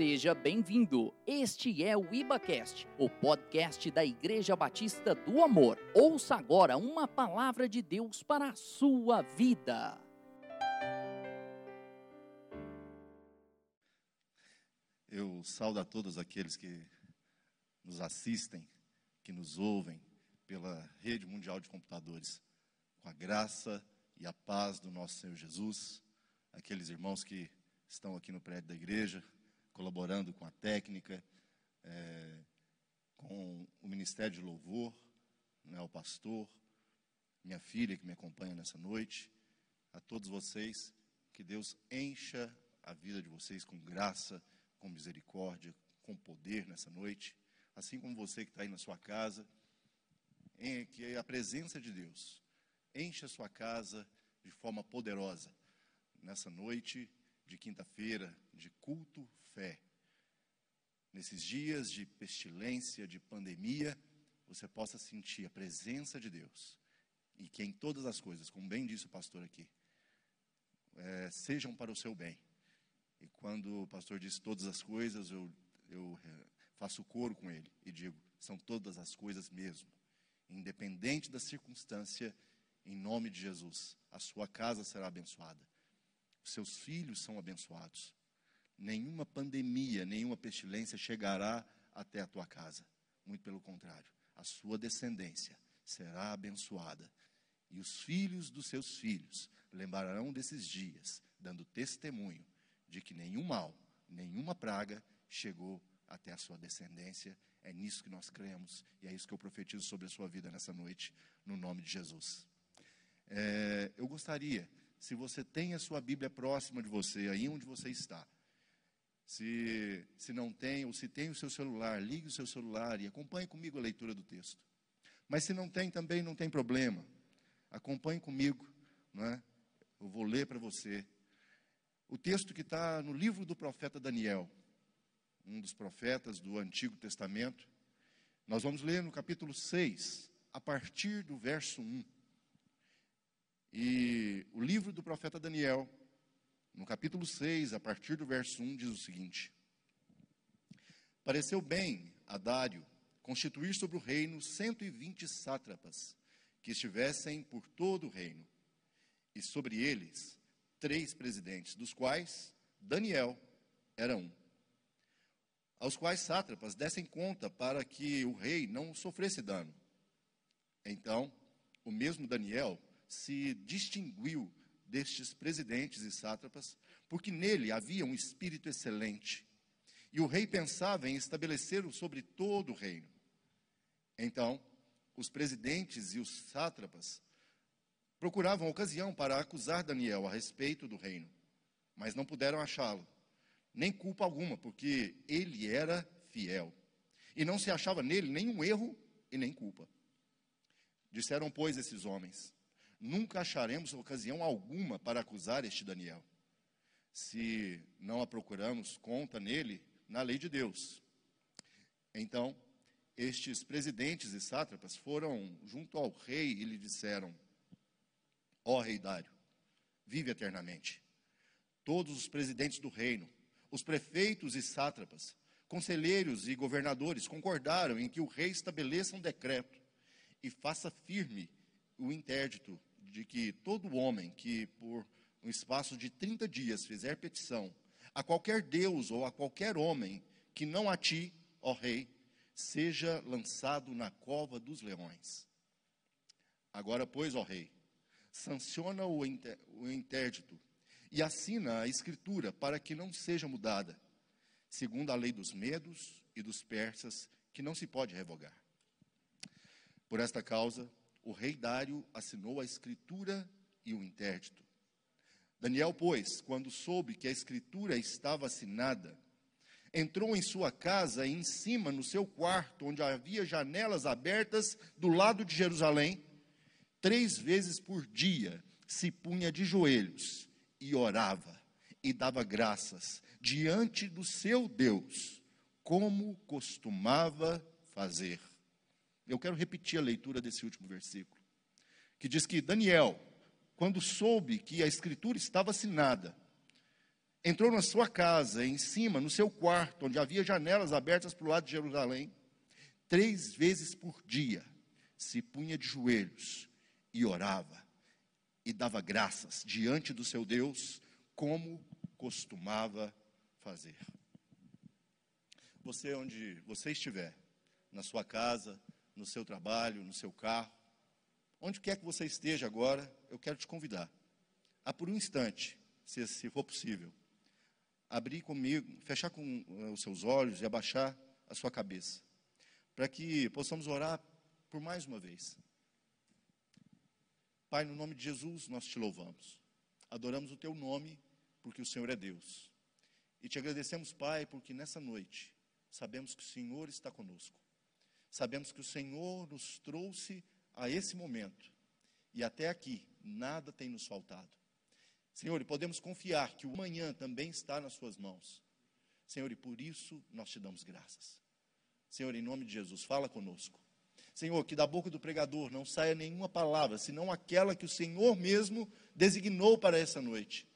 Seja bem-vindo. Este é o IbaCast, o podcast da Igreja Batista do Amor. Ouça agora uma palavra de Deus para a sua vida. Eu saudo a todos aqueles que nos assistem, que nos ouvem pela rede mundial de computadores, com a graça e a paz do nosso Senhor Jesus, aqueles irmãos que estão aqui no prédio da igreja, colaborando com a técnica, é, com o Ministério de Louvor, né, o pastor, minha filha que me acompanha nessa noite, a todos vocês, que Deus encha a vida de vocês com graça, com misericórdia, com poder nessa noite, assim como você que está aí na sua casa, em, que a presença de Deus encha a sua casa de forma poderosa nessa noite de quinta-feira de culto fé. Nesses dias de pestilência, de pandemia, você possa sentir a presença de Deus e que em todas as coisas, como bem disse o pastor aqui, é, sejam para o seu bem. E quando o pastor diz todas as coisas, eu, eu é, faço coro com ele e digo: são todas as coisas mesmo. Independente da circunstância, em nome de Jesus, a sua casa será abençoada seus filhos são abençoados. Nenhuma pandemia, nenhuma pestilência chegará até a tua casa. Muito pelo contrário, a sua descendência será abençoada. E os filhos dos seus filhos lembrarão desses dias, dando testemunho de que nenhum mal, nenhuma praga chegou até a sua descendência. É nisso que nós cremos e é isso que eu profetizo sobre a sua vida nessa noite, no nome de Jesus. É, eu gostaria se você tem a sua Bíblia próxima de você, aí onde você está. Se, se não tem, ou se tem o seu celular, ligue o seu celular e acompanhe comigo a leitura do texto. Mas se não tem também, não tem problema. Acompanhe comigo, não é? Eu vou ler para você. O texto que está no livro do profeta Daniel, um dos profetas do Antigo Testamento. Nós vamos ler no capítulo 6, a partir do verso 1. E o livro do profeta Daniel, no capítulo 6, a partir do verso 1, diz o seguinte: Pareceu bem a Dário constituir sobre o reino 120 sátrapas, que estivessem por todo o reino, e sobre eles três presidentes, dos quais Daniel era um. Aos quais sátrapas dessem conta para que o rei não sofresse dano. Então, o mesmo Daniel se distinguiu destes presidentes e sátrapas, porque nele havia um espírito excelente. E o rei pensava em estabelecê-lo sobre todo o reino. Então, os presidentes e os sátrapas procuravam ocasião para acusar Daniel a respeito do reino, mas não puderam achá-lo, nem culpa alguma, porque ele era fiel. E não se achava nele nenhum erro e nem culpa. Disseram, pois, esses homens: nunca acharemos ocasião alguma para acusar este Daniel, se não a procuramos conta nele na lei de Deus. Então, estes presidentes e sátrapas foram junto ao rei e lhe disseram: Ó oh, rei Dário, vive eternamente. Todos os presidentes do reino, os prefeitos e sátrapas, conselheiros e governadores concordaram em que o rei estabeleça um decreto e faça firme o interdito de que todo homem que por um espaço de 30 dias fizer petição a qualquer Deus ou a qualquer homem que não a ti, ó rei, seja lançado na cova dos leões. Agora, pois, ó rei, sanciona o interdito e assina a escritura para que não seja mudada, segundo a lei dos medos e dos persas, que não se pode revogar. Por esta causa, o rei Dário assinou a escritura e o interdito. Daniel, pois, quando soube que a escritura estava assinada, entrou em sua casa e em cima, no seu quarto, onde havia janelas abertas do lado de Jerusalém, três vezes por dia se punha de joelhos e orava e dava graças diante do seu Deus, como costumava fazer. Eu quero repetir a leitura desse último versículo, que diz que Daniel, quando soube que a escritura estava assinada, entrou na sua casa, em cima, no seu quarto, onde havia janelas abertas para o lado de Jerusalém, três vezes por dia, se punha de joelhos e orava e dava graças diante do seu Deus, como costumava fazer. Você, onde você estiver, na sua casa, no seu trabalho, no seu carro, onde quer que você esteja agora, eu quero te convidar a, por um instante, se, se for possível, abrir comigo, fechar com uh, os seus olhos e abaixar a sua cabeça, para que possamos orar por mais uma vez. Pai, no nome de Jesus, nós te louvamos. Adoramos o teu nome, porque o Senhor é Deus. E te agradecemos, Pai, porque nessa noite sabemos que o Senhor está conosco. Sabemos que o Senhor nos trouxe a esse momento. E até aqui, nada tem nos faltado. Senhor, e podemos confiar que o amanhã também está nas Suas mãos. Senhor, e por isso nós te damos graças. Senhor, em nome de Jesus, fala conosco. Senhor, que da boca do pregador não saia nenhuma palavra, senão aquela que o Senhor mesmo designou para essa noite.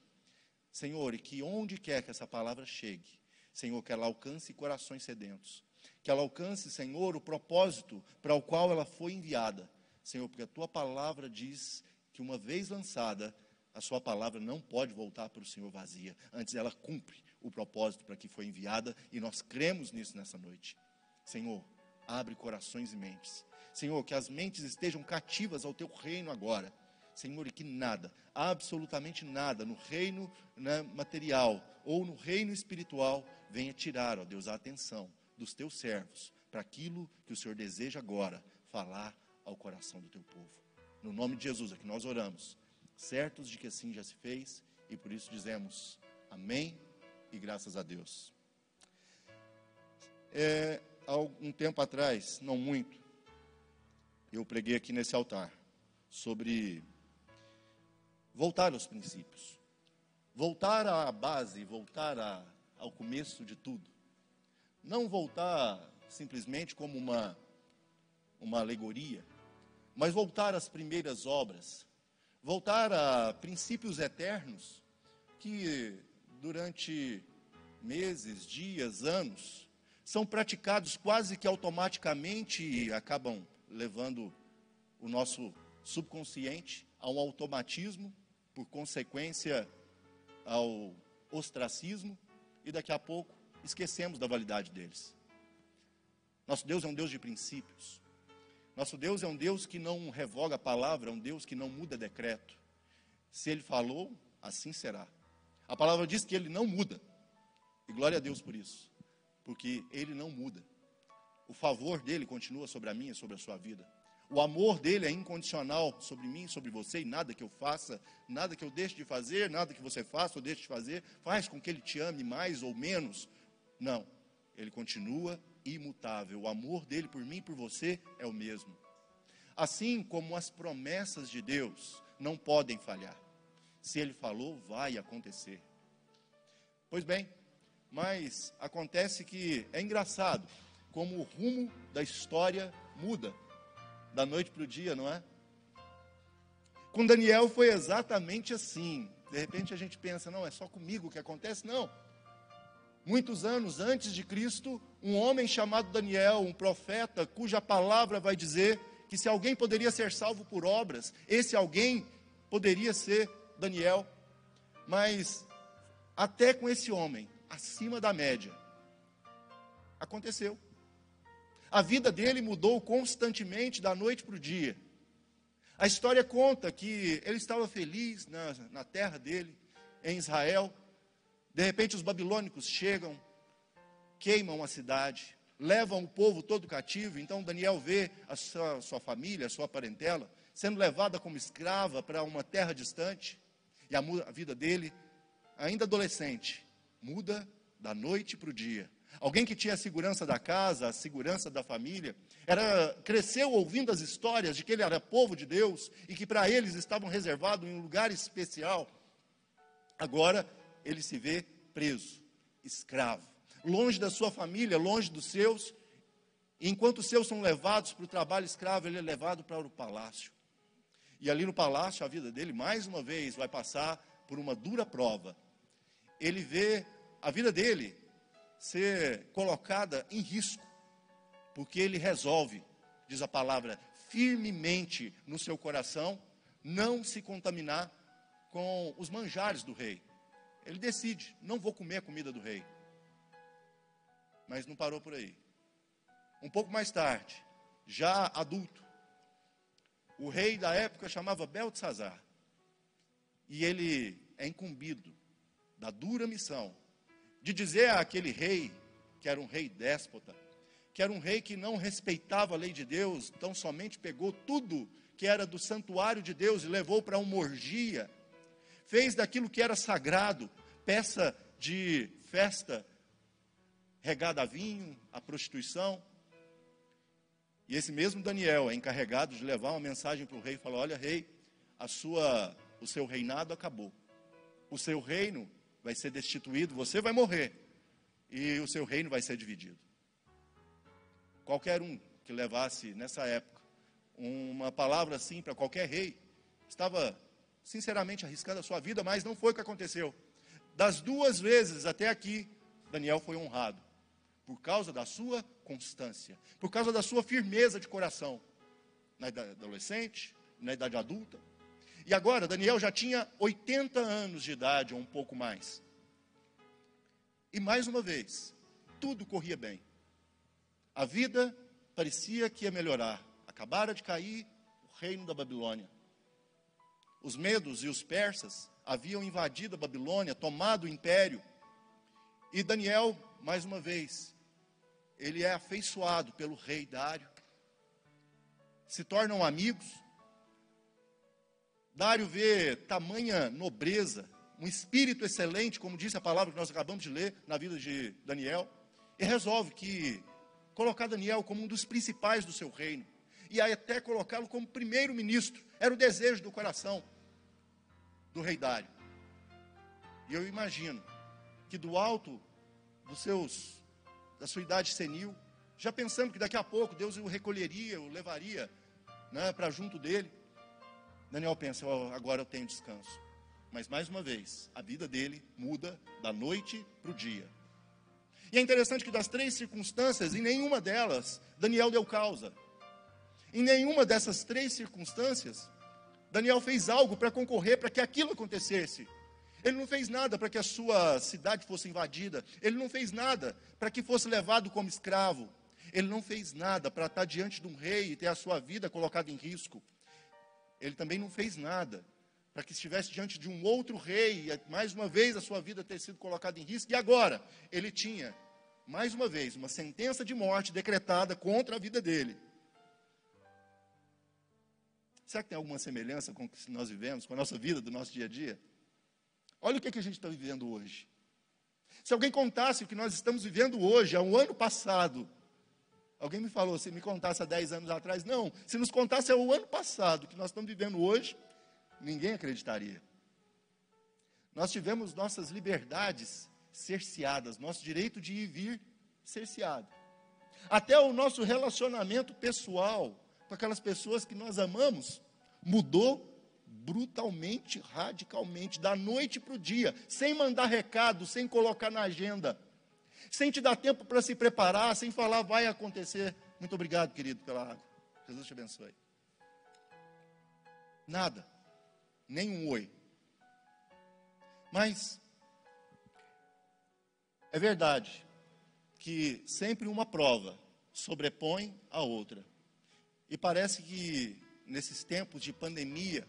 Senhor, e que onde quer que essa palavra chegue, Senhor, que ela alcance corações sedentos, que ela alcance, Senhor, o propósito para o qual ela foi enviada. Senhor, porque a tua palavra diz que uma vez lançada, a sua palavra não pode voltar para o Senhor vazia. Antes ela cumpre o propósito para que foi enviada e nós cremos nisso nessa noite. Senhor, abre corações e mentes. Senhor, que as mentes estejam cativas ao teu reino agora. Senhor, e que nada, absolutamente nada, no reino né, material ou no reino espiritual, venha tirar, ó Deus, a atenção dos teus servos para aquilo que o Senhor deseja agora falar ao coração do teu povo. No nome de Jesus é que nós oramos certos de que assim já se fez, e por isso dizemos amém e graças a Deus. É, há um tempo atrás, não muito, eu preguei aqui nesse altar sobre voltar aos princípios, voltar à base, voltar a, ao começo de tudo. Não voltar simplesmente como uma, uma alegoria, mas voltar às primeiras obras, voltar a princípios eternos que durante meses, dias, anos, são praticados quase que automaticamente e acabam levando o nosso subconsciente a um automatismo, por consequência ao ostracismo, e daqui a pouco esquecemos da validade deles. Nosso Deus é um Deus de princípios. Nosso Deus é um Deus que não revoga a palavra, é um Deus que não muda decreto. Se ele falou, assim será. A palavra diz que ele não muda. E glória a Deus por isso, porque ele não muda. O favor dele continua sobre a minha e sobre a sua vida. O amor dele é incondicional sobre mim, sobre você, e nada que eu faça, nada que eu deixe de fazer, nada que você faça ou deixe de fazer, faz com que ele te ame mais ou menos. Não, ele continua imutável. O amor dele por mim e por você é o mesmo. Assim como as promessas de Deus não podem falhar. Se ele falou, vai acontecer. Pois bem, mas acontece que é engraçado como o rumo da história muda da noite para o dia, não é? Com Daniel foi exatamente assim. De repente a gente pensa, não, é só comigo que acontece? Não muitos anos antes de Cristo, um homem chamado Daniel, um profeta, cuja palavra vai dizer que se alguém poderia ser salvo por obras, esse alguém poderia ser Daniel. Mas até com esse homem, acima da média, aconteceu. A vida dele mudou constantemente da noite para o dia. A história conta que ele estava feliz na, na terra dele, em Israel, de repente, os babilônicos chegam, queimam a cidade, levam o povo todo cativo. Então, Daniel vê a sua, sua família, a sua parentela, sendo levada como escrava para uma terra distante. E a, a vida dele, ainda adolescente, muda da noite para o dia. Alguém que tinha a segurança da casa, a segurança da família, era cresceu ouvindo as histórias de que ele era povo de Deus e que para eles estavam reservados em um lugar especial. Agora ele se vê preso, escravo, longe da sua família, longe dos seus. E enquanto os seus são levados para o trabalho escravo, ele é levado para o palácio. E ali no palácio, a vida dele, mais uma vez, vai passar por uma dura prova. ele vê a vida dele ser colocada em risco, porque ele resolve, diz a palavra, firmemente no seu coração, não se contaminar com os manjares do rei. Ele decide: não vou comer a comida do rei. Mas não parou por aí. Um pouco mais tarde, já adulto, o rei da época chamava Beltzazar. E ele é incumbido da dura missão de dizer àquele rei, que era um rei déspota, que era um rei que não respeitava a lei de Deus, então somente pegou tudo que era do santuário de Deus e levou para uma orgia, fez daquilo que era sagrado, peça de festa regada a vinho, a prostituição. E esse mesmo Daniel é encarregado de levar uma mensagem para o rei e falar: Olha, rei, a sua, o seu reinado acabou. O seu reino vai ser destituído, você vai morrer. E o seu reino vai ser dividido. Qualquer um que levasse nessa época uma palavra assim para qualquer rei, estava sinceramente arriscando a sua vida, mas não foi o que aconteceu. Das duas vezes até aqui, Daniel foi honrado por causa da sua constância, por causa da sua firmeza de coração, na idade adolescente, na idade adulta. E agora, Daniel já tinha 80 anos de idade, ou um pouco mais. E mais uma vez, tudo corria bem. A vida parecia que ia melhorar. Acabara de cair o reino da Babilônia. Os medos e os persas haviam invadido a Babilônia, tomado o império. E Daniel, mais uma vez, ele é afeiçoado pelo rei Dário. Se tornam amigos. Dário vê tamanha nobreza, um espírito excelente, como disse a palavra que nós acabamos de ler na vida de Daniel, e resolve que colocar Daniel como um dos principais do seu reino, e até colocá-lo como primeiro-ministro. Era o desejo do coração do rei Dário. E eu imagino que do alto dos seus, da sua idade senil, já pensando que daqui a pouco Deus o recolheria, o levaria né, para junto dele, Daniel pensa: oh, agora eu tenho descanso. Mas mais uma vez, a vida dele muda da noite para o dia. E é interessante que das três circunstâncias, em nenhuma delas, Daniel deu causa. Em nenhuma dessas três circunstâncias, Daniel fez algo para concorrer para que aquilo acontecesse. Ele não fez nada para que a sua cidade fosse invadida. Ele não fez nada para que fosse levado como escravo. Ele não fez nada para estar diante de um rei e ter a sua vida colocada em risco. Ele também não fez nada para que estivesse diante de um outro rei e mais uma vez a sua vida ter sido colocada em risco. E agora, ele tinha, mais uma vez, uma sentença de morte decretada contra a vida dele. Será que tem alguma semelhança com o que nós vivemos, com a nossa vida, do nosso dia a dia? Olha o que, é que a gente está vivendo hoje. Se alguém contasse o que nós estamos vivendo hoje, há um ano passado, alguém me falou, se me contasse há 10 anos atrás, não, se nos contasse há o ano passado, o que nós estamos vivendo hoje, ninguém acreditaria. Nós tivemos nossas liberdades cerceadas, nosso direito de ir e vir cerceado. Até o nosso relacionamento pessoal com aquelas pessoas que nós amamos mudou brutalmente, radicalmente, da noite para o dia, sem mandar recado, sem colocar na agenda, sem te dar tempo para se preparar, sem falar vai acontecer. Muito obrigado, querido, pela água. Jesus te abençoe. Nada nem um oi. Mas é verdade que sempre uma prova sobrepõe a outra. E parece que nesses tempos de pandemia,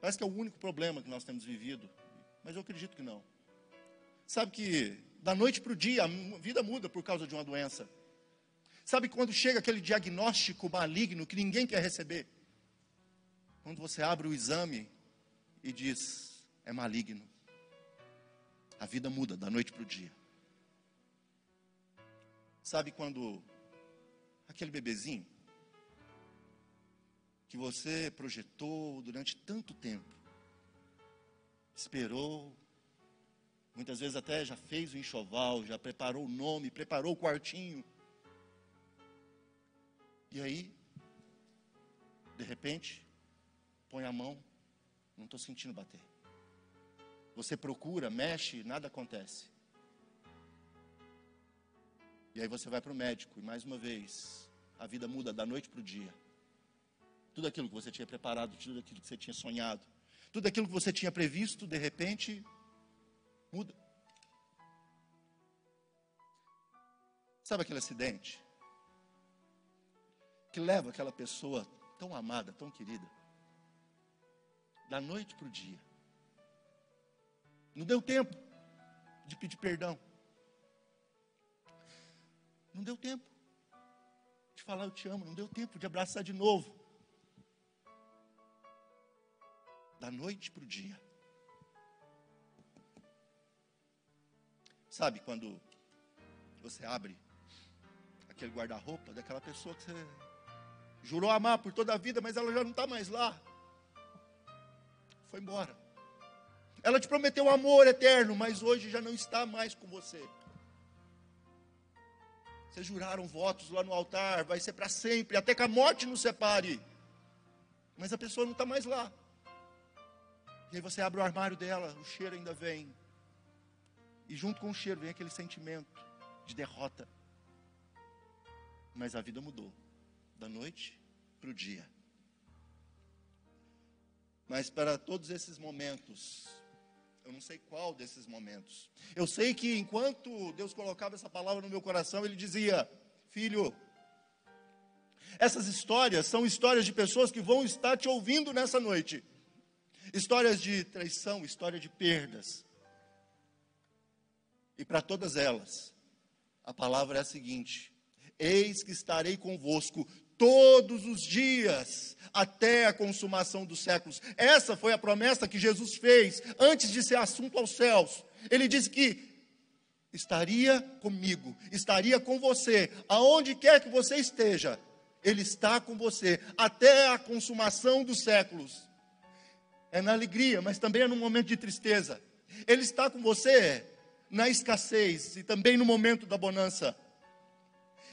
parece que é o único problema que nós temos vivido, mas eu acredito que não. Sabe que da noite para o dia a vida muda por causa de uma doença. Sabe quando chega aquele diagnóstico maligno que ninguém quer receber? Quando você abre o exame e diz, é maligno. A vida muda da noite para o dia. Sabe quando aquele bebezinho que você projetou durante tanto tempo, esperou, muitas vezes até já fez o enxoval, já preparou o nome, preparou o quartinho. E aí, de repente, põe a mão, não estou sentindo bater. Você procura, mexe, nada acontece. E aí você vai para o médico e mais uma vez a vida muda da noite para o dia. Tudo aquilo que você tinha preparado, tudo aquilo que você tinha sonhado, tudo aquilo que você tinha previsto, de repente muda. Sabe aquele acidente que leva aquela pessoa tão amada, tão querida, da noite para o dia? Não deu tempo de pedir perdão. Não deu tempo de falar eu te amo, não deu tempo de abraçar de novo. Da noite para o dia. Sabe quando você abre aquele guarda-roupa daquela pessoa que você jurou amar por toda a vida, mas ela já não está mais lá. Foi embora. Ela te prometeu um amor eterno, mas hoje já não está mais com você. Vocês juraram votos lá no altar, vai ser para sempre, até que a morte nos separe. Mas a pessoa não está mais lá. E aí você abre o armário dela, o cheiro ainda vem. E junto com o cheiro vem aquele sentimento de derrota. Mas a vida mudou, da noite para o dia. Mas para todos esses momentos, eu não sei qual desses momentos. Eu sei que enquanto Deus colocava essa palavra no meu coração, Ele dizia: Filho, essas histórias são histórias de pessoas que vão estar te ouvindo nessa noite. Histórias de traição, história de perdas. E para todas elas, a palavra é a seguinte: Eis que estarei convosco todos os dias, até a consumação dos séculos. Essa foi a promessa que Jesus fez antes de ser assunto aos céus. Ele disse que estaria comigo, estaria com você, aonde quer que você esteja, Ele está com você, até a consumação dos séculos. É na alegria, mas também é no momento de tristeza. Ele está com você na escassez e também no momento da bonança.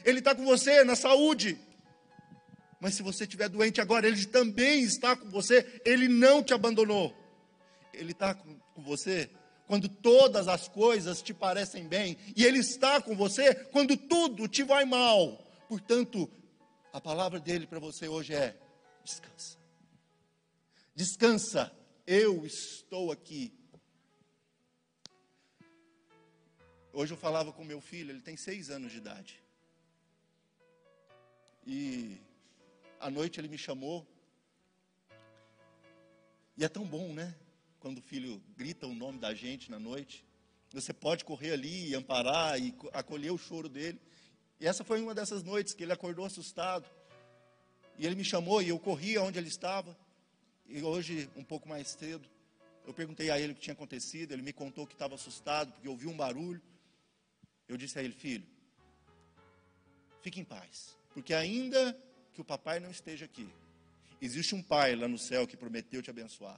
Ele está com você na saúde, mas se você estiver doente agora, Ele também está com você, Ele não te abandonou. Ele está com, você quando todas as coisas te parecem bem, e Ele está com você quando tudo te vai mal. Portanto, a palavra dele para você hoje é: descansa. Descansa, eu estou aqui. Hoje eu falava com meu filho, ele tem seis anos de idade. E à noite ele me chamou. E é tão bom, né? Quando o filho grita o nome da gente na noite. Você pode correr ali e amparar e acolher o choro dele. E essa foi uma dessas noites que ele acordou assustado. E ele me chamou e eu corri aonde ele estava. E hoje, um pouco mais cedo, eu perguntei a ele o que tinha acontecido. Ele me contou que estava assustado porque ouviu um barulho. Eu disse a ele, filho, fique em paz, porque ainda que o papai não esteja aqui. Existe um pai lá no céu que prometeu te abençoar,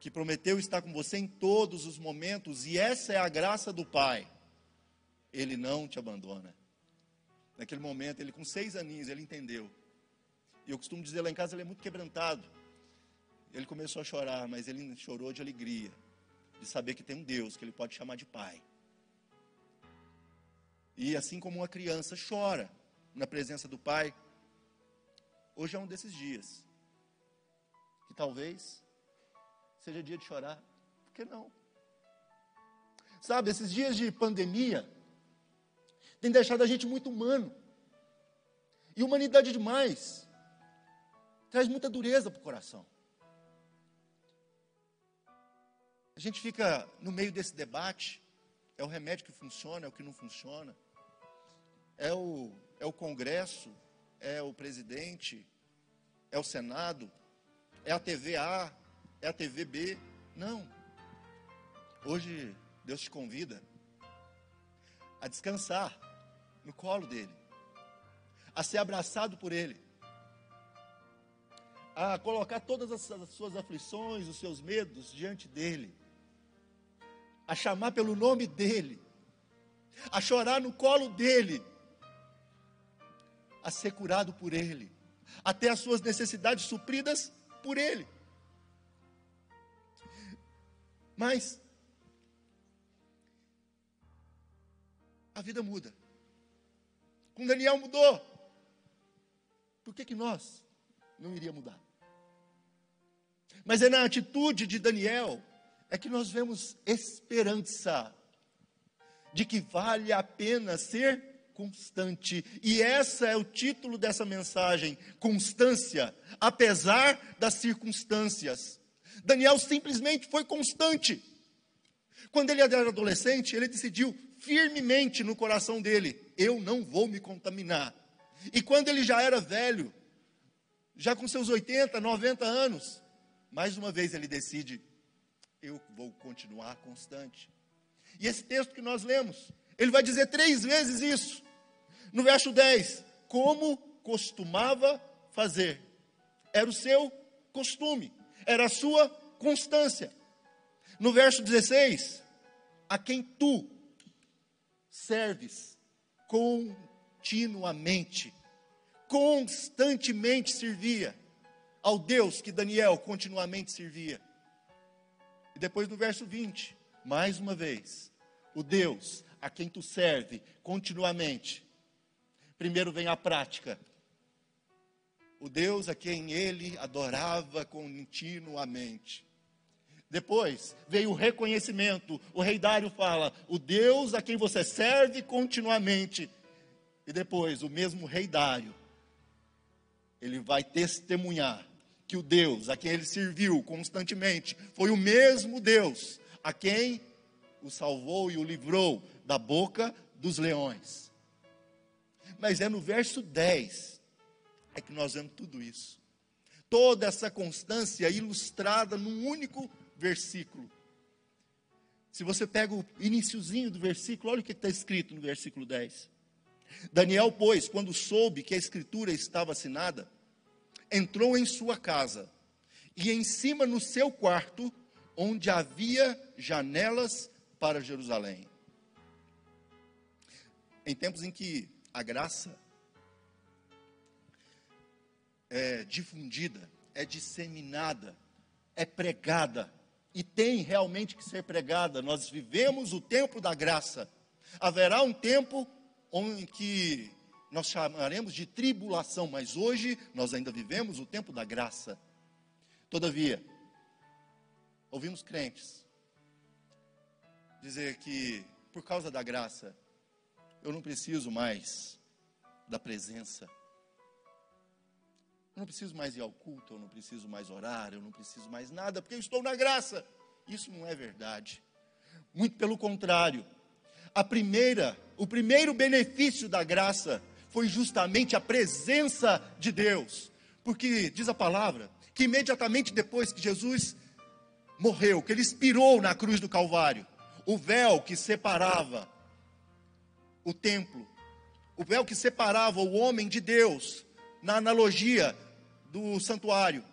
que prometeu estar com você em todos os momentos, e essa é a graça do pai. Ele não te abandona. Naquele momento, ele com seis aninhos, ele entendeu. E eu costumo dizer lá em casa, ele é muito quebrantado. Ele começou a chorar, mas ele chorou de alegria, de saber que tem um Deus que ele pode chamar de pai. E assim como uma criança chora na presença do pai, Hoje é um desses dias. Que talvez seja dia de chorar. Por que não? Sabe, esses dias de pandemia têm deixado a gente muito humano. E humanidade demais traz muita dureza para o coração. A gente fica no meio desse debate. É o remédio que funciona, é o que não funciona. É o, é o Congresso, é o presidente, é o Senado, é a TV A, é a TV B. Não. Hoje Deus te convida a descansar no colo dele, a ser abraçado por ele, a colocar todas as suas aflições, os seus medos diante dele, a chamar pelo nome dele, a chorar no colo dele a ser curado por Ele, a ter as suas necessidades supridas por Ele. Mas a vida muda. Com Daniel mudou. Por que, que nós não iria mudar? Mas é na atitude de Daniel é que nós vemos esperança de que vale a pena ser constante. E essa é o título dessa mensagem: constância, apesar das circunstâncias. Daniel simplesmente foi constante. Quando ele era adolescente, ele decidiu firmemente no coração dele: eu não vou me contaminar. E quando ele já era velho, já com seus 80, 90 anos, mais uma vez ele decide: eu vou continuar constante. E esse texto que nós lemos, ele vai dizer três vezes isso. No verso 10, como costumava fazer. Era o seu costume, era a sua constância. No verso 16, a quem tu serves continuamente, constantemente servia ao Deus que Daniel continuamente servia. E depois no verso 20, mais uma vez, o Deus a quem tu serve continuamente. Primeiro vem a prática. O Deus a quem ele adorava continuamente. Depois veio o reconhecimento. O rei Dário fala: o Deus a quem você serve continuamente. E depois, o mesmo rei Dário, ele vai testemunhar que o Deus a quem ele serviu constantemente foi o mesmo Deus a quem o salvou e o livrou da boca dos leões. Mas é no verso 10 é que nós vemos tudo isso. Toda essa constância ilustrada num único versículo. Se você pega o iniciozinho do versículo, olha o que está escrito no versículo 10. Daniel, pois, quando soube que a escritura estava assinada, entrou em sua casa e em cima no seu quarto, onde havia janelas para Jerusalém. Em tempos em que a graça é difundida, é disseminada, é pregada, e tem realmente que ser pregada, nós vivemos o tempo da graça. Haverá um tempo em que nós chamaremos de tribulação, mas hoje nós ainda vivemos o tempo da graça. Todavia, ouvimos crentes dizer que, por causa da graça, eu não preciso mais da presença. Eu não preciso mais ir ao culto, eu não preciso mais orar, eu não preciso mais nada, porque eu estou na graça. Isso não é verdade. Muito pelo contrário. A primeira, o primeiro benefício da graça foi justamente a presença de Deus. Porque diz a palavra que imediatamente depois que Jesus morreu, que ele expirou na cruz do Calvário, o véu que separava o templo, o véu que separava o homem de Deus, na analogia do santuário,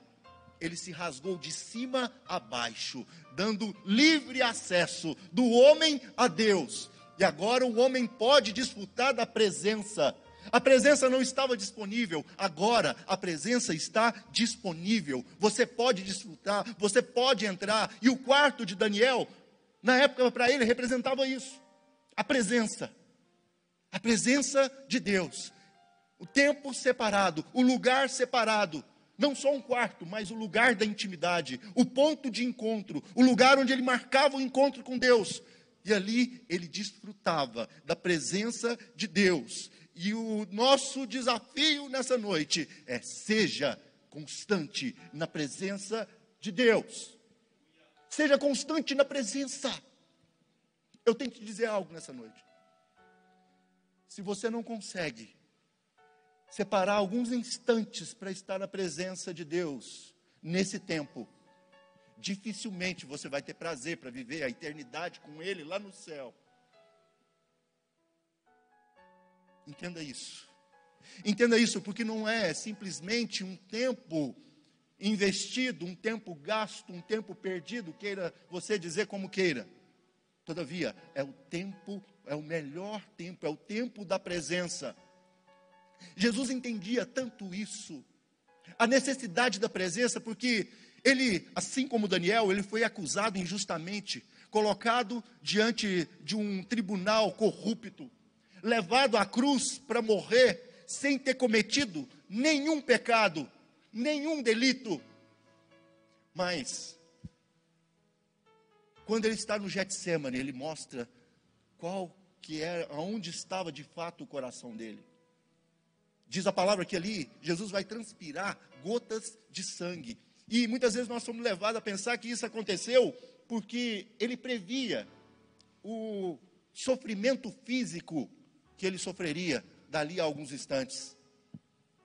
ele se rasgou de cima a baixo, dando livre acesso do homem a Deus. E agora o homem pode desfrutar da presença. A presença não estava disponível, agora a presença está disponível. Você pode desfrutar, você pode entrar. E o quarto de Daniel na época, para ele, representava isso: a presença. A presença de Deus. O tempo separado, o lugar separado. Não só um quarto, mas o lugar da intimidade, o ponto de encontro, o lugar onde ele marcava o encontro com Deus. E ali ele desfrutava da presença de Deus. E o nosso desafio nessa noite é: seja constante na presença de Deus. Seja constante na presença. Eu tenho que te dizer algo nessa noite. Se você não consegue separar alguns instantes para estar na presença de Deus nesse tempo, dificilmente você vai ter prazer para viver a eternidade com Ele lá no céu. Entenda isso. Entenda isso, porque não é simplesmente um tempo investido, um tempo gasto, um tempo perdido, queira você dizer como queira. Todavia, é o tempo, é o melhor tempo, é o tempo da presença. Jesus entendia tanto isso, a necessidade da presença, porque Ele, assim como Daniel, ele foi acusado injustamente, colocado diante de um tribunal corrupto, levado à cruz para morrer sem ter cometido nenhum pecado, nenhum delito. Mas quando ele está no Getsemane, ele mostra qual que era, aonde estava de fato o coração dele. Diz a palavra que ali Jesus vai transpirar gotas de sangue. E muitas vezes nós somos levados a pensar que isso aconteceu porque ele previa o sofrimento físico que ele sofreria dali a alguns instantes.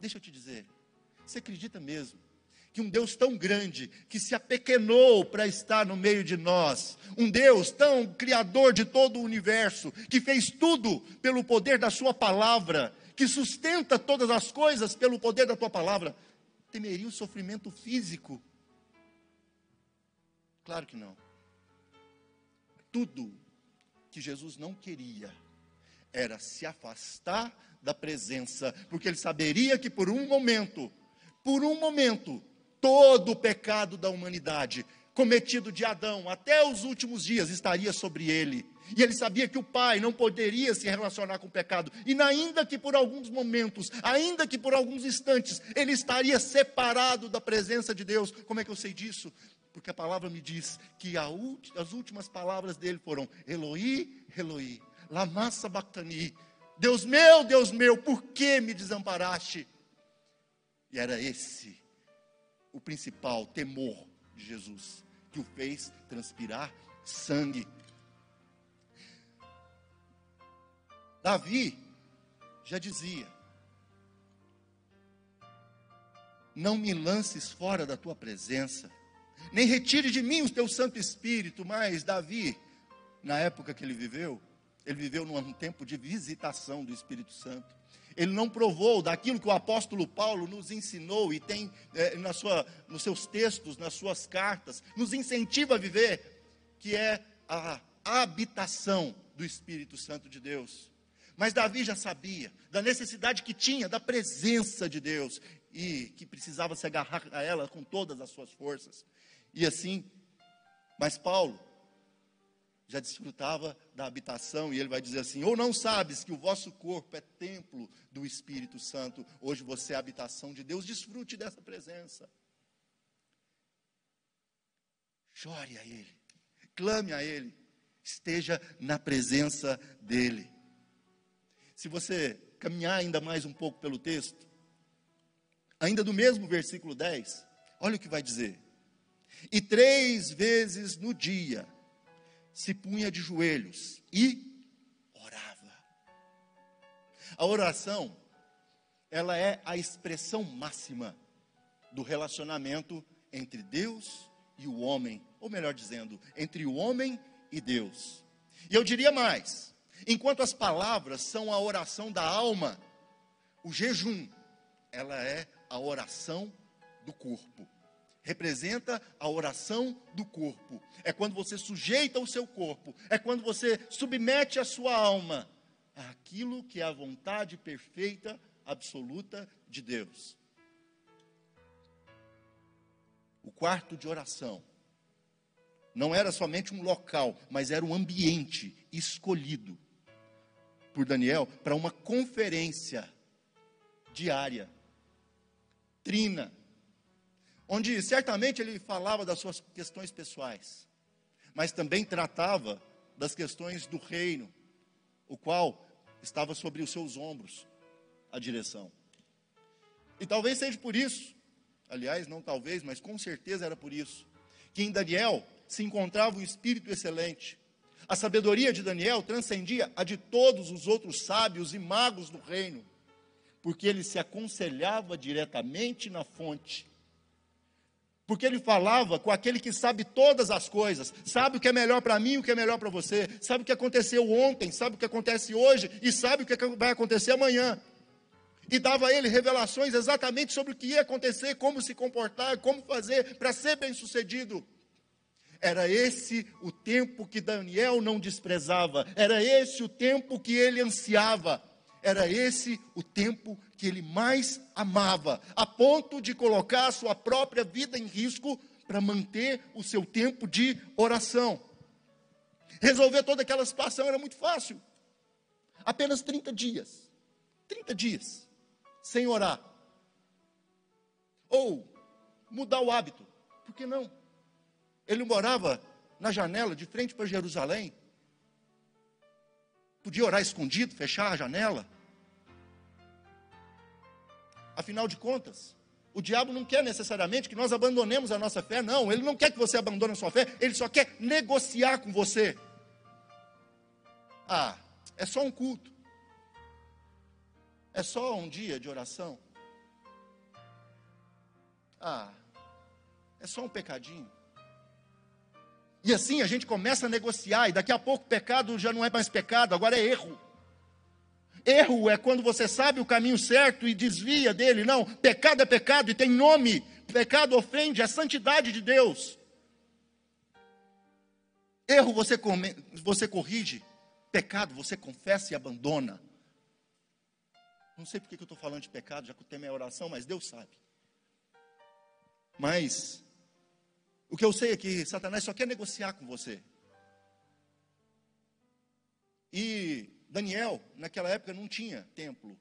Deixa eu te dizer, você acredita mesmo que um Deus tão grande, que se apequenou para estar no meio de nós, um Deus tão criador de todo o universo, que fez tudo pelo poder da Sua palavra, que sustenta todas as coisas pelo poder da Tua palavra, temeria o sofrimento físico? Claro que não. Tudo que Jesus não queria era se afastar da presença, porque ele saberia que por um momento, por um momento, todo o pecado da humanidade, cometido de Adão até os últimos dias, estaria sobre ele. E ele sabia que o pai não poderia se relacionar com o pecado. E ainda que por alguns momentos, ainda que por alguns instantes, ele estaria separado da presença de Deus. Como é que eu sei disso? Porque a palavra me diz que as últimas palavras dele foram: Eloi, Eloi, lama sabachthani. Deus meu, Deus meu, por que me desamparaste? E era esse o principal temor de Jesus, que o fez transpirar sangue. Davi já dizia: Não me lances fora da tua presença, nem retire de mim o teu Santo Espírito. Mas Davi, na época que ele viveu, ele viveu num tempo de visitação do Espírito Santo ele não provou daquilo que o apóstolo Paulo nos ensinou e tem é, na sua, nos seus textos, nas suas cartas, nos incentiva a viver, que é a habitação do Espírito Santo de Deus. Mas Davi já sabia da necessidade que tinha da presença de Deus e que precisava se agarrar a ela com todas as suas forças. E assim, mas Paulo já desfrutava da habitação, e ele vai dizer assim: ou não sabes que o vosso corpo é templo do Espírito Santo, hoje você é a habitação de Deus, desfrute dessa presença. Chore a Ele, clame a Ele, esteja na presença dEle. Se você caminhar ainda mais um pouco pelo texto, ainda do mesmo versículo 10, olha o que vai dizer: E três vezes no dia, se punha de joelhos e orava. A oração, ela é a expressão máxima do relacionamento entre Deus e o homem, ou melhor dizendo, entre o homem e Deus. E eu diria mais: enquanto as palavras são a oração da alma, o jejum, ela é a oração do corpo representa a oração do corpo. É quando você sujeita o seu corpo, é quando você submete a sua alma àquilo que é a vontade perfeita, absoluta de Deus. O quarto de oração não era somente um local, mas era um ambiente escolhido por Daniel para uma conferência diária, trina, onde certamente ele falava das suas questões pessoais, mas também tratava das questões do reino, o qual estava sobre os seus ombros a direção. E talvez seja por isso, aliás, não talvez, mas com certeza era por isso, que em Daniel se encontrava um espírito excelente. A sabedoria de Daniel transcendia a de todos os outros sábios e magos do reino, porque ele se aconselhava diretamente na fonte porque ele falava com aquele que sabe todas as coisas, sabe o que é melhor para mim o que é melhor para você, sabe o que aconteceu ontem, sabe o que acontece hoje e sabe o que vai acontecer amanhã. E dava a ele revelações exatamente sobre o que ia acontecer, como se comportar, como fazer para ser bem sucedido. Era esse o tempo que Daniel não desprezava, era esse o tempo que ele ansiava era esse o tempo que ele mais amava, a ponto de colocar a sua própria vida em risco para manter o seu tempo de oração. Resolver toda aquela situação era muito fácil. Apenas 30 dias. 30 dias sem orar. Ou mudar o hábito. Por que não? Ele morava na janela, de frente para Jerusalém. Podia orar escondido, fechar a janela. Afinal de contas, o diabo não quer necessariamente que nós abandonemos a nossa fé, não. Ele não quer que você abandone a sua fé, ele só quer negociar com você. Ah, é só um culto. É só um dia de oração. Ah, é só um pecadinho. E assim a gente começa a negociar, e daqui a pouco pecado já não é mais pecado, agora é erro. Erro é quando você sabe o caminho certo e desvia dele. Não, pecado é pecado e tem nome. Pecado ofende a santidade de Deus. Erro você, come, você corrige, pecado você confessa e abandona. Não sei porque que eu estou falando de pecado, já que o tema é oração, mas Deus sabe. Mas o que eu sei é que Satanás só quer negociar com você. E Daniel, naquela época, não tinha templo.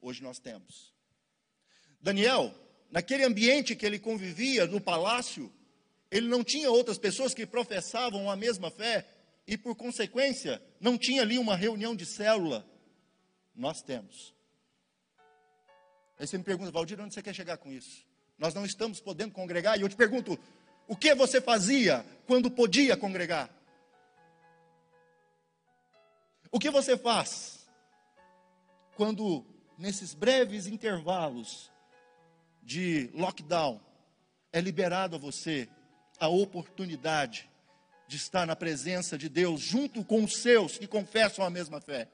Hoje nós temos. Daniel, naquele ambiente que ele convivia, no palácio, ele não tinha outras pessoas que professavam a mesma fé. E, por consequência, não tinha ali uma reunião de célula. Nós temos. Aí você me pergunta, Valdir, onde você quer chegar com isso? Nós não estamos podendo congregar. E eu te pergunto, o que você fazia quando podia congregar? O que você faz quando, nesses breves intervalos de lockdown, é liberado a você a oportunidade de estar na presença de Deus junto com os seus que confessam a mesma fé?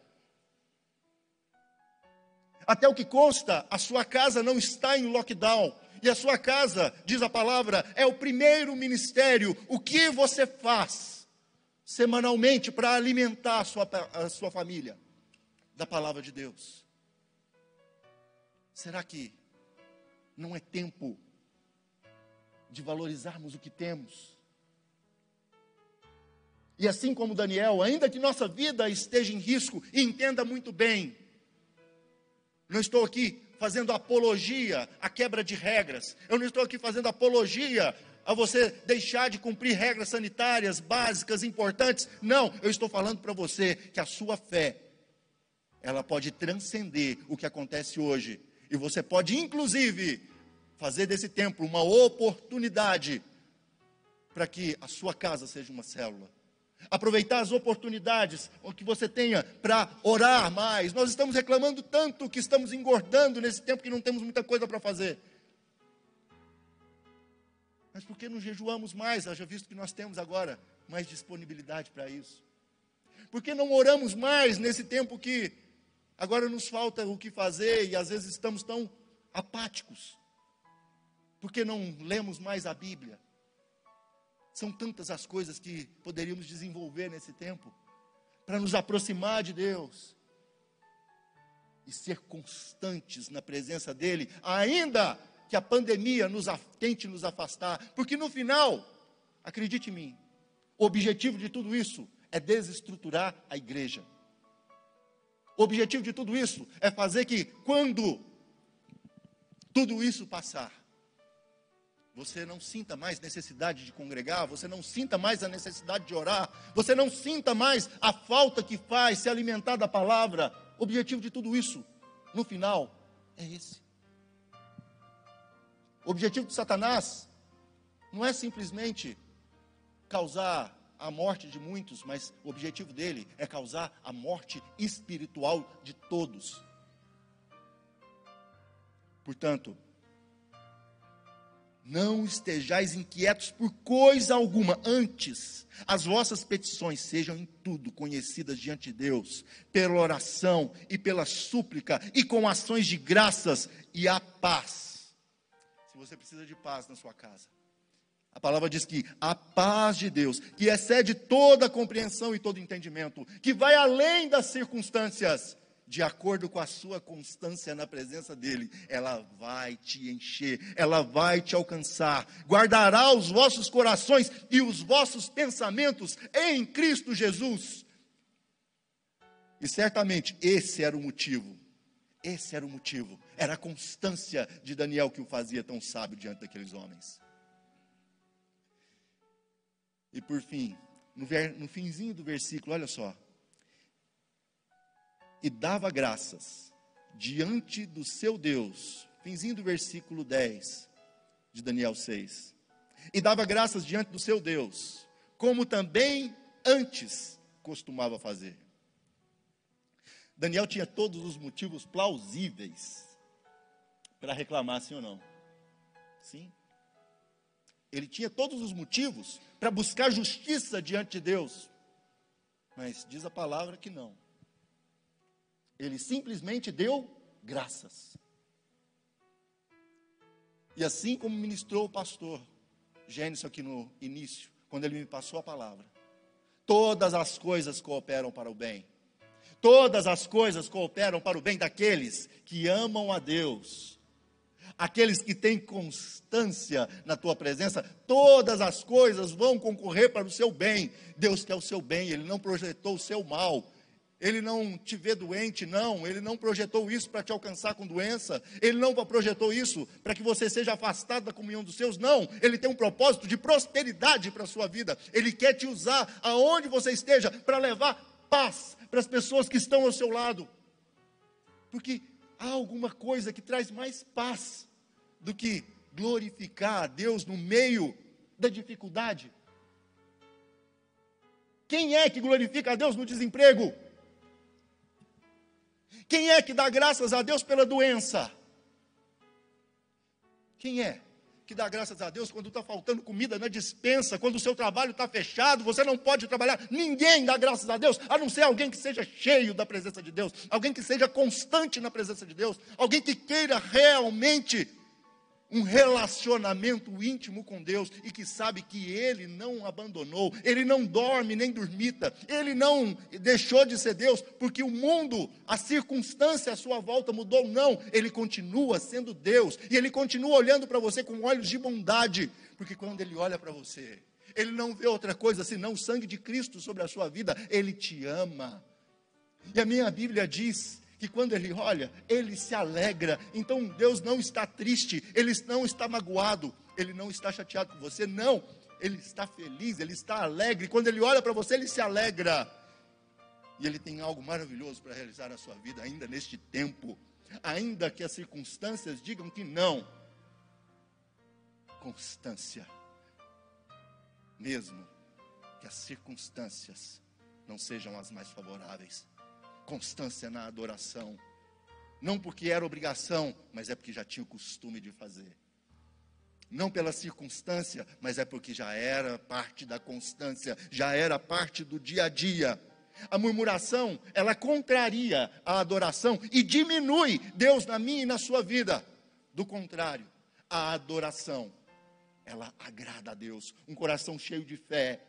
Até o que consta, a sua casa não está em lockdown, e a sua casa, diz a palavra, é o primeiro ministério. O que você faz semanalmente para alimentar a sua, a sua família da palavra de Deus? Será que não é tempo de valorizarmos o que temos? E assim como Daniel, ainda que nossa vida esteja em risco, entenda muito bem, não estou aqui fazendo apologia à quebra de regras. Eu não estou aqui fazendo apologia a você deixar de cumprir regras sanitárias básicas, importantes. Não, eu estou falando para você que a sua fé, ela pode transcender o que acontece hoje. E você pode, inclusive, fazer desse tempo uma oportunidade para que a sua casa seja uma célula aproveitar as oportunidades que você tenha para orar mais. Nós estamos reclamando tanto que estamos engordando nesse tempo que não temos muita coisa para fazer. Mas por que não jejuamos mais, haja visto que nós temos agora mais disponibilidade para isso? Por que não oramos mais nesse tempo que agora nos falta o que fazer e às vezes estamos tão apáticos? Por que não lemos mais a Bíblia? São tantas as coisas que poderíamos desenvolver nesse tempo para nos aproximar de Deus e ser constantes na presença dEle, ainda que a pandemia nos tente nos afastar, porque no final, acredite em mim, o objetivo de tudo isso é desestruturar a igreja. O objetivo de tudo isso é fazer que, quando tudo isso passar, você não sinta mais necessidade de congregar, você não sinta mais a necessidade de orar, você não sinta mais a falta que faz se alimentar da palavra. O objetivo de tudo isso, no final, é esse. O objetivo de Satanás não é simplesmente causar a morte de muitos, mas o objetivo dele é causar a morte espiritual de todos. Portanto, não estejais inquietos por coisa alguma, antes as vossas petições sejam em tudo conhecidas diante de Deus, pela oração e pela súplica, e com ações de graças e a paz. Se você precisa de paz na sua casa, a palavra diz que a paz de Deus, que excede toda compreensão e todo entendimento, que vai além das circunstâncias, de acordo com a sua constância na presença dele, ela vai te encher, ela vai te alcançar. Guardará os vossos corações e os vossos pensamentos em Cristo Jesus. E certamente esse era o motivo. Esse era o motivo. Era a constância de Daniel que o fazia tão sábio diante daqueles homens. E por fim, no, ver, no finzinho do versículo, olha só e dava graças diante do seu Deus. Finzinho do versículo 10 de Daniel 6. E dava graças diante do seu Deus, como também antes costumava fazer. Daniel tinha todos os motivos plausíveis para reclamar, sim ou não? Sim. Ele tinha todos os motivos para buscar justiça diante de Deus. Mas diz a palavra que não. Ele simplesmente deu graças. E assim como ministrou o pastor Gênesis aqui no início, quando ele me passou a palavra, todas as coisas cooperam para o bem. Todas as coisas cooperam para o bem daqueles que amam a Deus. Aqueles que têm constância na tua presença, todas as coisas vão concorrer para o seu bem. Deus quer o seu bem, Ele não projetou o seu mal, ele não te vê doente, não. Ele não projetou isso para te alcançar com doença. Ele não projetou isso para que você seja afastado da comunhão dos seus, não. Ele tem um propósito de prosperidade para a sua vida. Ele quer te usar aonde você esteja para levar paz para as pessoas que estão ao seu lado. Porque há alguma coisa que traz mais paz do que glorificar a Deus no meio da dificuldade. Quem é que glorifica a Deus no desemprego? Quem é que dá graças a Deus pela doença? Quem é que dá graças a Deus quando está faltando comida na dispensa, quando o seu trabalho está fechado, você não pode trabalhar? Ninguém dá graças a Deus, a não ser alguém que seja cheio da presença de Deus, alguém que seja constante na presença de Deus, alguém que queira realmente um relacionamento íntimo com Deus e que sabe que Ele não abandonou, Ele não dorme nem dormita, Ele não deixou de ser Deus, porque o mundo, a circunstância à sua volta mudou, não, Ele continua sendo Deus e Ele continua olhando para você com olhos de bondade, porque quando Ele olha para você, Ele não vê outra coisa senão o sangue de Cristo sobre a sua vida, Ele te ama. E a minha Bíblia diz que quando ele olha, ele se alegra. Então Deus não está triste, ele não está magoado, ele não está chateado com você, não. Ele está feliz, ele está alegre. Quando ele olha para você, ele se alegra. E ele tem algo maravilhoso para realizar na sua vida ainda neste tempo. Ainda que as circunstâncias digam que não. Constância. Mesmo que as circunstâncias não sejam as mais favoráveis constância na adoração. Não porque era obrigação, mas é porque já tinha o costume de fazer. Não pela circunstância, mas é porque já era parte da constância, já era parte do dia a dia. A murmuração, ela contraria a adoração e diminui Deus na minha e na sua vida. Do contrário, a adoração, ela agrada a Deus. Um coração cheio de fé,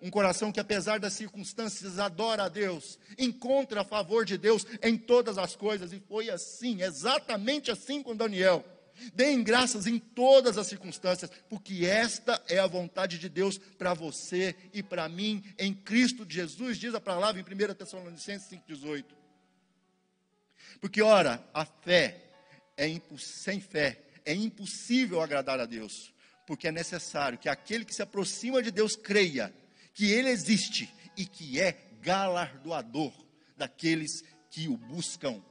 um coração que, apesar das circunstâncias, adora a Deus, encontra a favor de Deus em todas as coisas. E foi assim, exatamente assim com Daniel. Deem graças em todas as circunstâncias, porque esta é a vontade de Deus para você e para mim em Cristo Jesus, diz a palavra em 1 Tessalonicenses 5,18. Porque, ora, a fé é sem fé é impossível agradar a Deus, porque é necessário que aquele que se aproxima de Deus creia que Ele existe e que é galardoador daqueles que o buscam.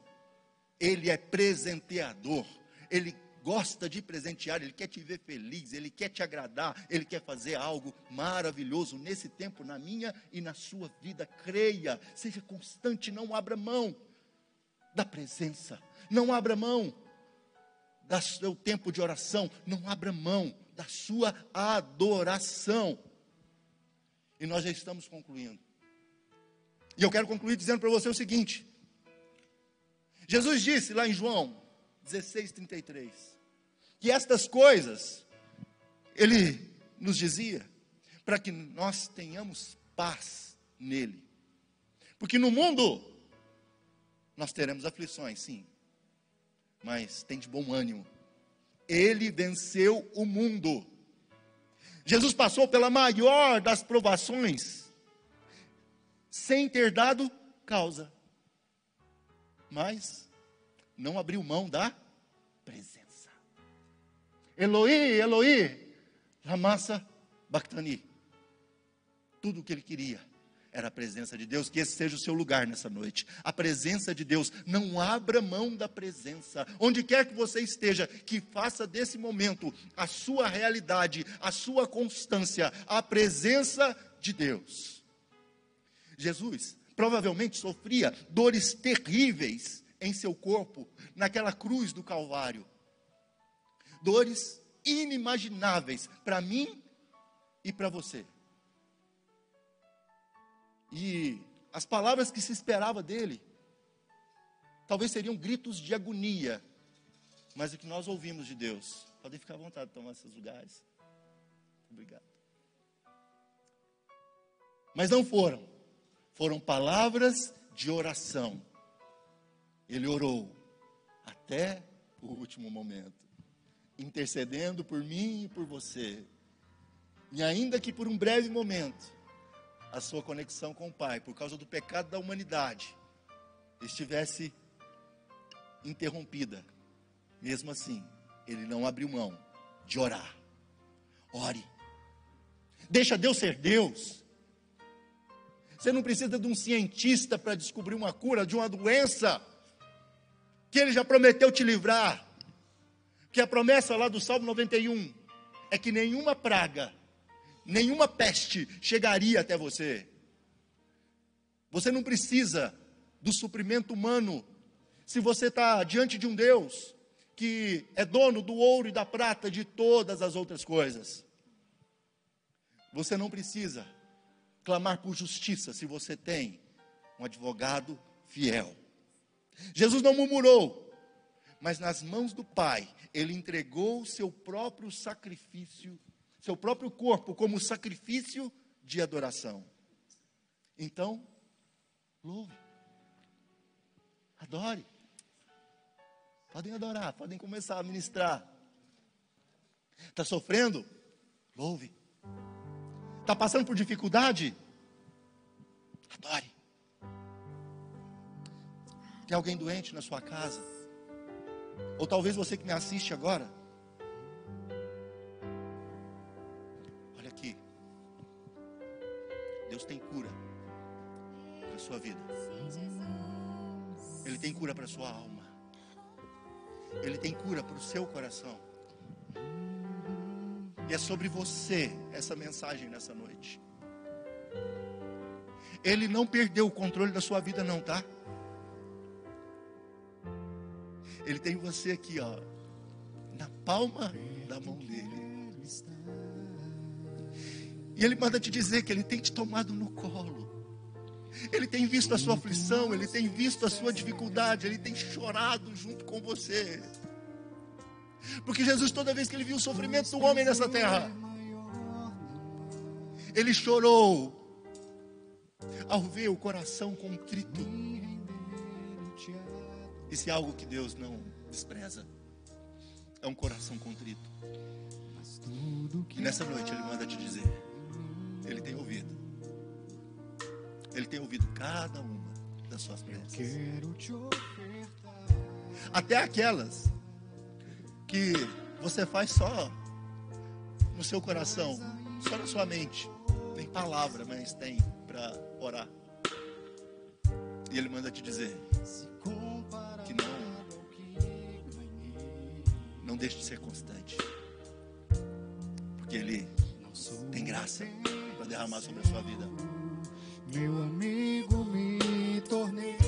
Ele é presenteador, Ele gosta de presentear, Ele quer te ver feliz, Ele quer te agradar, Ele quer fazer algo maravilhoso nesse tempo, na minha e na sua vida. Creia, seja constante, não abra mão da presença, não abra mão do seu tempo de oração, não abra mão da sua adoração. E nós já estamos concluindo. E eu quero concluir dizendo para você o seguinte: Jesus disse lá em João 16, 33, que estas coisas, Ele nos dizia, para que nós tenhamos paz nele. Porque no mundo nós teremos aflições, sim. Mas tem de bom ânimo. Ele venceu o mundo. Jesus passou pela maior das provações sem ter dado causa. Mas não abriu mão da presença. Eloí, Eloí, Lamassa Bactani. Tudo o que ele queria era a presença de Deus, que esse seja o seu lugar nessa noite. A presença de Deus, não abra mão da presença. Onde quer que você esteja, que faça desse momento a sua realidade, a sua constância, a presença de Deus. Jesus provavelmente sofria dores terríveis em seu corpo, naquela cruz do Calvário. Dores inimagináveis para mim e para você. E as palavras que se esperava dele, talvez seriam gritos de agonia, mas o que nós ouvimos de Deus, podem ficar à vontade de tomar esses lugares. Obrigado. Mas não foram, foram palavras de oração. Ele orou até o último momento, intercedendo por mim e por você. E ainda que por um breve momento, a sua conexão com o Pai, por causa do pecado da humanidade, estivesse interrompida, mesmo assim, ele não abriu mão de orar. Ore. Deixa Deus ser Deus. Você não precisa de um cientista para descobrir uma cura de uma doença que ele já prometeu te livrar. Que a promessa lá do Salmo 91 é que nenhuma praga nenhuma peste chegaria até você. Você não precisa do suprimento humano se você está diante de um Deus que é dono do ouro e da prata de todas as outras coisas. Você não precisa clamar por justiça se você tem um advogado fiel. Jesus não murmurou, mas nas mãos do Pai, ele entregou o seu próprio sacrifício seu próprio corpo como sacrifício de adoração. Então, louve. Adore. Podem adorar, podem começar a ministrar. Está sofrendo? Louve. Está passando por dificuldade? Adore. Tem alguém doente na sua casa? Ou talvez você que me assiste agora, Deus tem cura para sua vida. Ele tem cura para sua alma. Ele tem cura para o seu coração. E é sobre você essa mensagem nessa noite. Ele não perdeu o controle da sua vida, não, tá? Ele tem você aqui, ó, na palma da mão dele. E Ele manda te dizer que Ele tem te tomado no colo. Ele tem visto a sua aflição, Ele tem visto a sua dificuldade, Ele tem chorado junto com você. Porque Jesus, toda vez que Ele viu o sofrimento do homem nessa terra, Ele chorou ao ver o coração contrito. Isso é algo que Deus não despreza. É um coração contrito. E nessa noite Ele manda te dizer. Ele tem ouvido. Ele tem ouvido cada uma das suas preces. Até aquelas que você faz só no seu coração, só na sua mente. Tem palavra, mas tem para orar. E ele manda te dizer que não não deixe de ser constante. Porque ele tem graça derramar sobre a sua vida. Meu amigo, me tornei.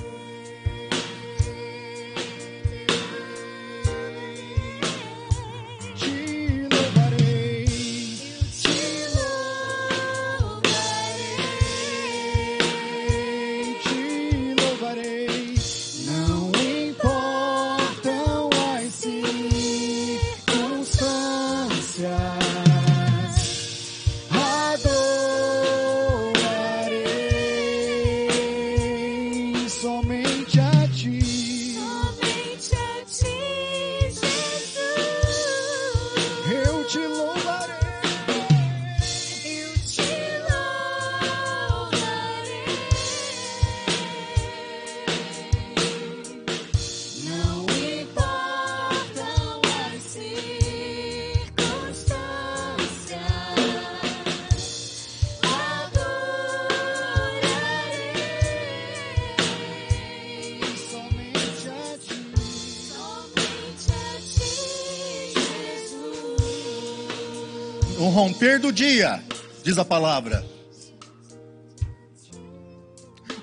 Romper do dia, diz a palavra.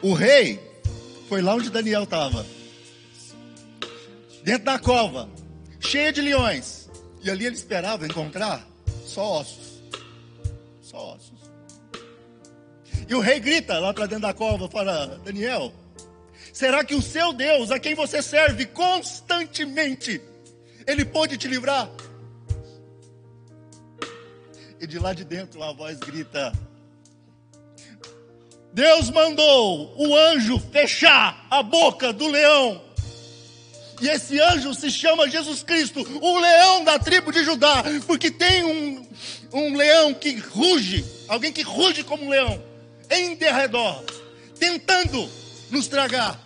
O rei foi lá onde Daniel estava, dentro da cova, cheia de leões, e ali ele esperava encontrar só ossos. Só ossos. E o rei grita lá para dentro da cova para Daniel: Será que o seu Deus, a quem você serve constantemente, ele pode te livrar? E de lá de dentro a voz grita: Deus mandou o anjo fechar a boca do leão. E esse anjo se chama Jesus Cristo, o leão da tribo de Judá, porque tem um, um leão que ruge, alguém que ruge como um leão, em derredor, tentando nos tragar.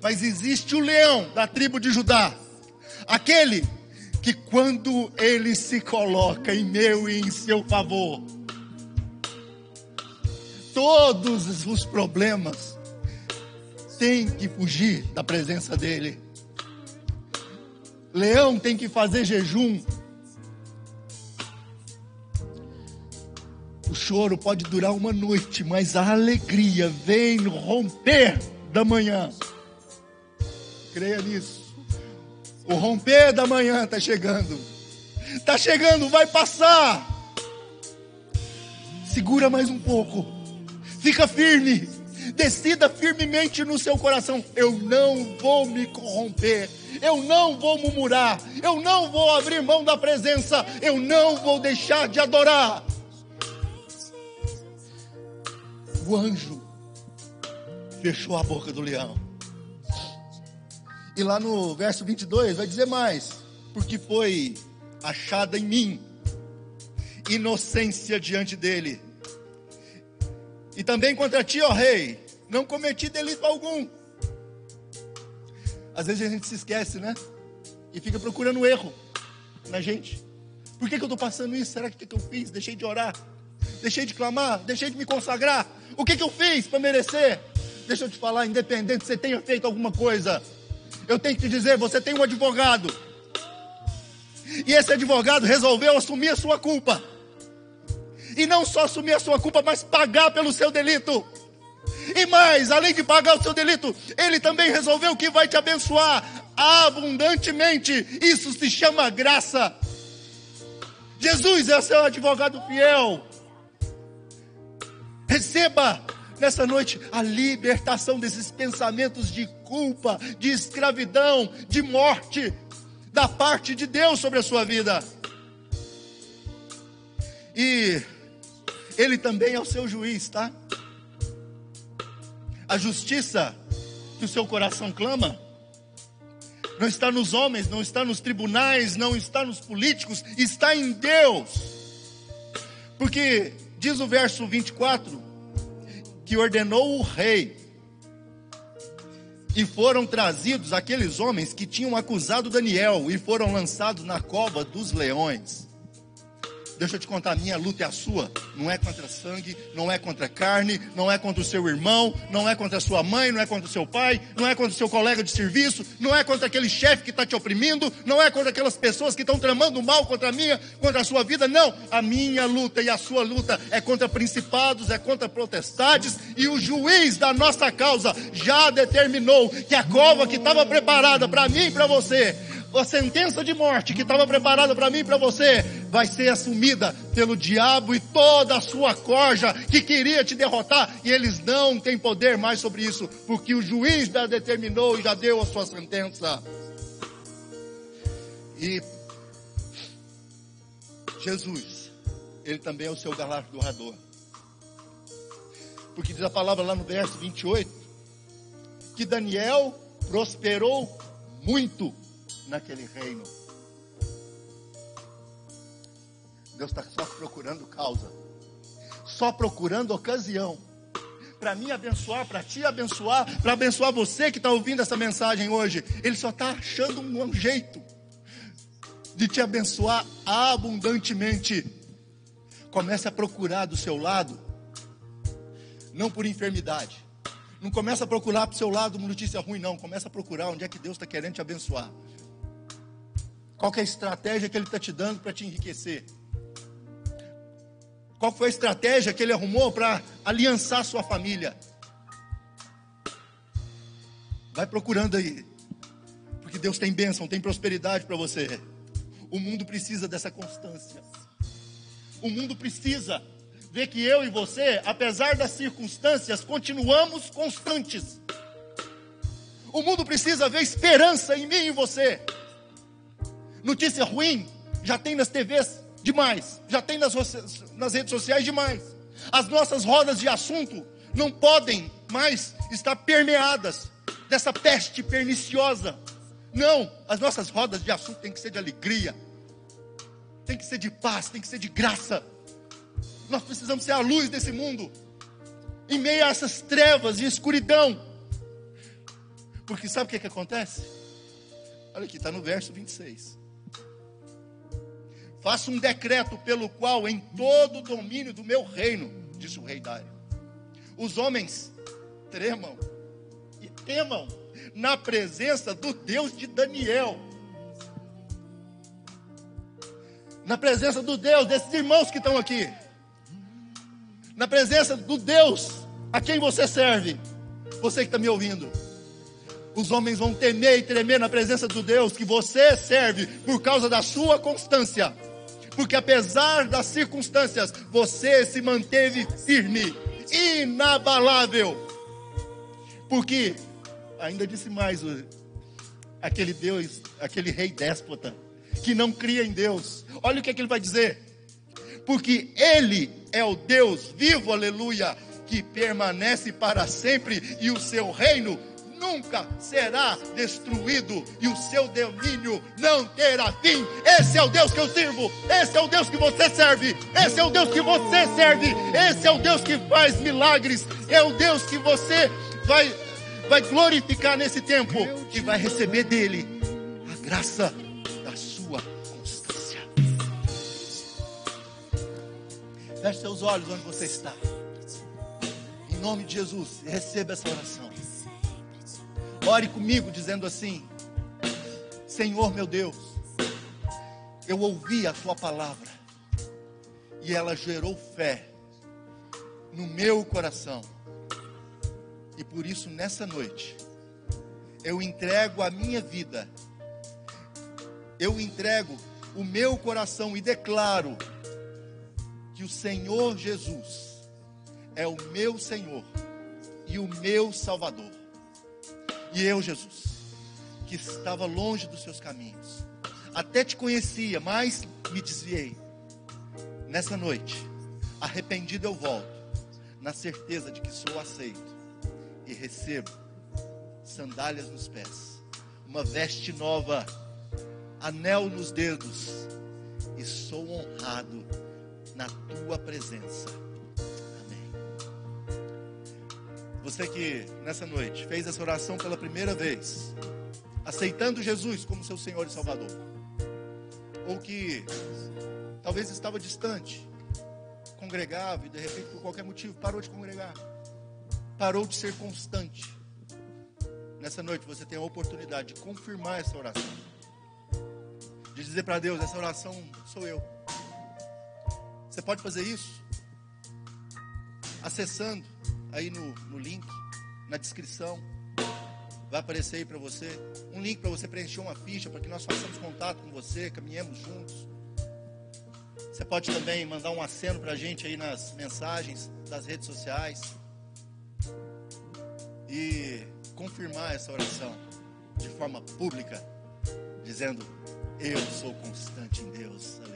Mas existe o leão da tribo de Judá, aquele que quando ele se coloca em meu e em seu favor, todos os problemas têm que fugir da presença dele. Leão tem que fazer jejum. O choro pode durar uma noite, mas a alegria vem romper da manhã. Creia nisso. O romper da manhã está chegando. Está chegando, vai passar. Segura mais um pouco. Fica firme. Decida firmemente no seu coração: eu não vou me corromper. Eu não vou murmurar. Eu não vou abrir mão da presença. Eu não vou deixar de adorar. O anjo fechou a boca do leão. E lá no verso 22 vai dizer mais: porque foi achada em mim inocência diante dele. E também contra ti, ó rei, não cometi delito algum. Às vezes a gente se esquece, né? E fica procurando erro na gente. Por que, que eu estou passando isso? Será que o que eu fiz? Deixei de orar? Deixei de clamar? Deixei de me consagrar? O que, que eu fiz para merecer? Deixa eu te falar, independente se você tenha feito alguma coisa, eu tenho que te dizer: você tem um advogado. E esse advogado resolveu assumir a sua culpa. E não só assumir a sua culpa, mas pagar pelo seu delito. E mais, além de pagar o seu delito, ele também resolveu que vai te abençoar abundantemente. Isso se chama graça. Jesus é o seu advogado fiel. Receba nessa noite a libertação desses pensamentos de culpa, de escravidão, de morte, da parte de Deus sobre a sua vida. E Ele também é o seu juiz, tá? A justiça que o seu coração clama não está nos homens, não está nos tribunais, não está nos políticos, está em Deus. Porque diz o verso 24 que ordenou o rei e foram trazidos aqueles homens que tinham acusado Daniel e foram lançados na cova dos leões. Deixa eu te contar, a minha luta é a sua. Não é contra sangue, não é contra carne, não é contra o seu irmão, não é contra a sua mãe, não é contra o seu pai, não é contra o seu colega de serviço, não é contra aquele chefe que está te oprimindo, não é contra aquelas pessoas que estão tramando mal contra a minha, contra a sua vida. Não, a minha luta e a sua luta é contra principados, é contra protestades, e o juiz da nossa causa já determinou que a cova que estava preparada para mim e para você a sentença de morte que estava preparada para mim e para você vai ser assumida pelo diabo e toda a sua corja que queria te derrotar, e eles não têm poder mais sobre isso, porque o juiz já determinou e já deu a sua sentença. E Jesus, ele também é o seu galardoador. Porque diz a palavra lá no verso 28 que Daniel prosperou muito naquele reino. Deus está só procurando causa, só procurando ocasião para mim abençoar, para te abençoar, para abençoar você que está ouvindo essa mensagem hoje. Ele só está achando um jeito de te abençoar abundantemente. Comece a procurar do seu lado, não por enfermidade. Não começa a procurar para o seu lado uma notícia ruim, não. Começa a procurar onde é que Deus está querendo te abençoar. Qual é a estratégia que Ele está te dando para te enriquecer? Qual foi a estratégia que ele arrumou para aliançar sua família? Vai procurando aí. Porque Deus tem bênção, tem prosperidade para você. O mundo precisa dessa constância. O mundo precisa ver que eu e você, apesar das circunstâncias, continuamos constantes. O mundo precisa ver esperança em mim e você. Notícia ruim já tem nas TVs demais, já tem nas, nas redes sociais demais. As nossas rodas de assunto não podem mais estar permeadas dessa peste perniciosa. Não, as nossas rodas de assunto têm que ser de alegria, tem que ser de paz, tem que ser de graça. Nós precisamos ser a luz desse mundo, em meio a essas trevas e escuridão. Porque sabe o que, que acontece? Olha aqui, está no verso 26. Faça um decreto pelo qual, em todo o domínio do meu reino, disse o rei Dário, os homens tremam e temam na presença do Deus de Daniel. Na presença do Deus desses irmãos que estão aqui. Na presença do Deus a quem você serve. Você que está me ouvindo. Os homens vão temer e tremer na presença do Deus que você serve por causa da sua constância. Porque apesar das circunstâncias, você se manteve firme, inabalável. Porque ainda disse mais, aquele Deus, aquele rei déspota, que não cria em Deus. Olha o que, é que ele vai dizer. Porque Ele é o Deus vivo, aleluia, que permanece para sempre e o seu reino nunca será destruído e o seu domínio não terá fim. Esse é o Deus que eu sirvo, esse é o Deus que você serve, esse é o Deus que você serve, esse é o Deus que faz milagres, é o Deus que você vai vai glorificar nesse tempo e vai receber dele a graça da sua constância. Feche seus olhos onde você está. Em nome de Jesus, receba essa oração. Ore comigo dizendo assim: Senhor meu Deus, eu ouvi a tua palavra e ela gerou fé no meu coração e por isso, nessa noite, eu entrego a minha vida, eu entrego o meu coração e declaro que o Senhor Jesus é o meu Senhor e o meu Salvador. E eu, Jesus, que estava longe dos seus caminhos, até te conhecia, mas me desviei. Nessa noite, arrependido eu volto, na certeza de que sou aceito e recebo sandálias nos pés, uma veste nova, anel nos dedos, e sou honrado na tua presença. Você que nessa noite fez essa oração pela primeira vez, aceitando Jesus como seu Senhor e Salvador, ou que talvez estava distante, congregava e de repente por qualquer motivo parou de congregar parou de ser constante. Nessa noite você tem a oportunidade de confirmar essa oração. De dizer para Deus: essa oração sou eu. Você pode fazer isso acessando aí no, no link, na descrição. Vai aparecer aí para você um link para você preencher uma ficha para que nós façamos contato com você, caminhemos juntos. Você pode também mandar um aceno para a gente aí nas mensagens das redes sociais e confirmar essa oração de forma pública, dizendo: Eu sou constante em Deus. Aleluia.